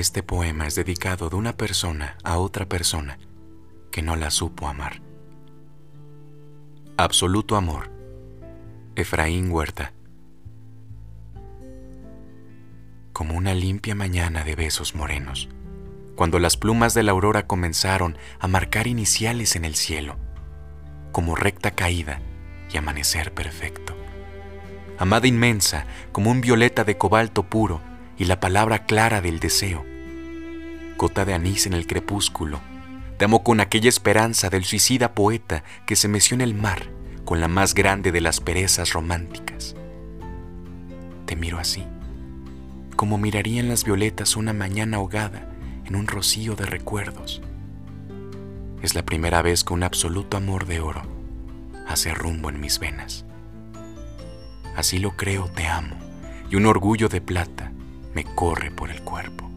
Este poema es dedicado de una persona a otra persona que no la supo amar. Absoluto amor. Efraín Huerta. Como una limpia mañana de besos morenos, cuando las plumas de la aurora comenzaron a marcar iniciales en el cielo, como recta caída y amanecer perfecto. Amada inmensa, como un violeta de cobalto puro y la palabra clara del deseo. Gota de anís en el crepúsculo, te amo con aquella esperanza del suicida poeta que se meció en el mar con la más grande de las perezas románticas. Te miro así, como mirarían las violetas una mañana ahogada en un rocío de recuerdos. Es la primera vez que un absoluto amor de oro hace rumbo en mis venas. Así lo creo, te amo, y un orgullo de plata me corre por el cuerpo.